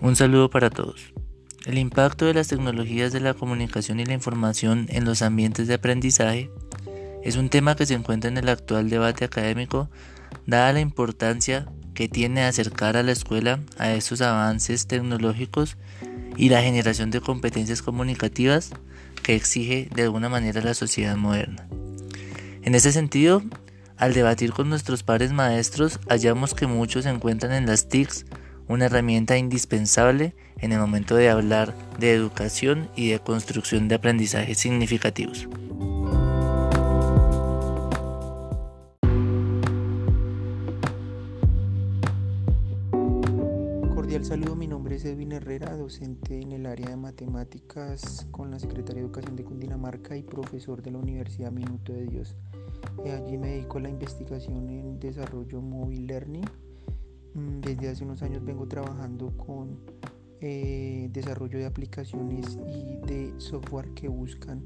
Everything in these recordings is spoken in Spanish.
Un saludo para todos. El impacto de las tecnologías de la comunicación y la información en los ambientes de aprendizaje es un tema que se encuentra en el actual debate académico, dada la importancia que tiene acercar a la escuela a estos avances tecnológicos y la generación de competencias comunicativas que exige de alguna manera la sociedad moderna. En ese sentido, al debatir con nuestros pares maestros, hallamos que muchos encuentran en las TICs una herramienta indispensable en el momento de hablar de educación y de construcción de aprendizajes significativos. Cordial saludo, mi nombre es Edwin Herrera, docente en el área de matemáticas con la Secretaría de Educación de Cundinamarca y profesor de la Universidad Minuto de Dios. Eh, allí me dedico a la investigación en desarrollo móvil learning desde hace unos años vengo trabajando con eh, desarrollo de aplicaciones y de software que buscan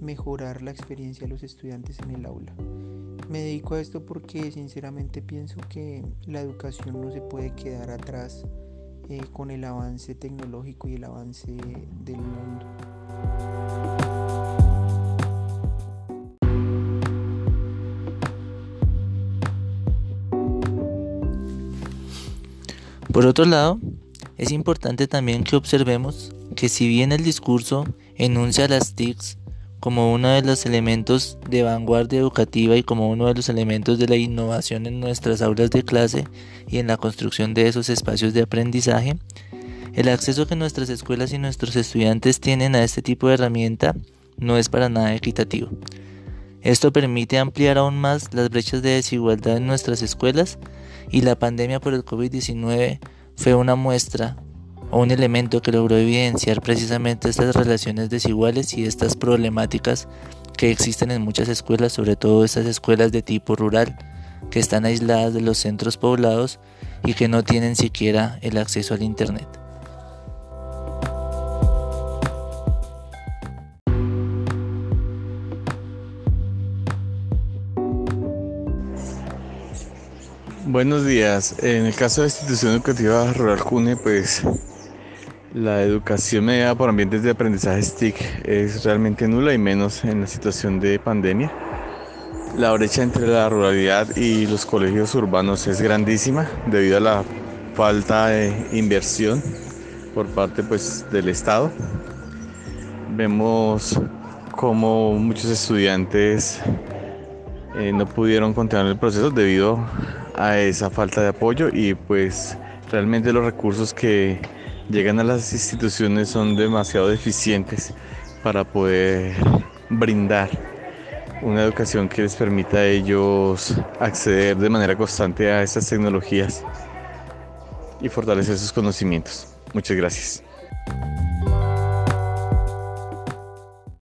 mejorar la experiencia de los estudiantes en el aula. Me dedico a esto porque sinceramente pienso que la educación no se puede quedar atrás eh, con el avance tecnológico y el avance del mundo. Por otro lado, es importante también que observemos que si bien el discurso enuncia las TICs como uno de los elementos de vanguardia educativa y como uno de los elementos de la innovación en nuestras aulas de clase y en la construcción de esos espacios de aprendizaje, el acceso que nuestras escuelas y nuestros estudiantes tienen a este tipo de herramienta no es para nada equitativo. Esto permite ampliar aún más las brechas de desigualdad en nuestras escuelas y la pandemia por el COVID-19 fue una muestra o un elemento que logró evidenciar precisamente estas relaciones desiguales y estas problemáticas que existen en muchas escuelas, sobre todo estas escuelas de tipo rural, que están aisladas de los centros poblados y que no tienen siquiera el acceso al Internet. Buenos días. En el caso de la institución educativa Rural Cune, pues la educación mediada por ambientes de aprendizaje TIC es realmente nula y menos en la situación de pandemia. La brecha entre la ruralidad y los colegios urbanos es grandísima debido a la falta de inversión por parte pues, del Estado. Vemos como muchos estudiantes eh, no pudieron continuar el proceso debido a esa falta de apoyo y pues realmente los recursos que llegan a las instituciones son demasiado deficientes para poder brindar una educación que les permita a ellos acceder de manera constante a estas tecnologías y fortalecer sus conocimientos. Muchas gracias.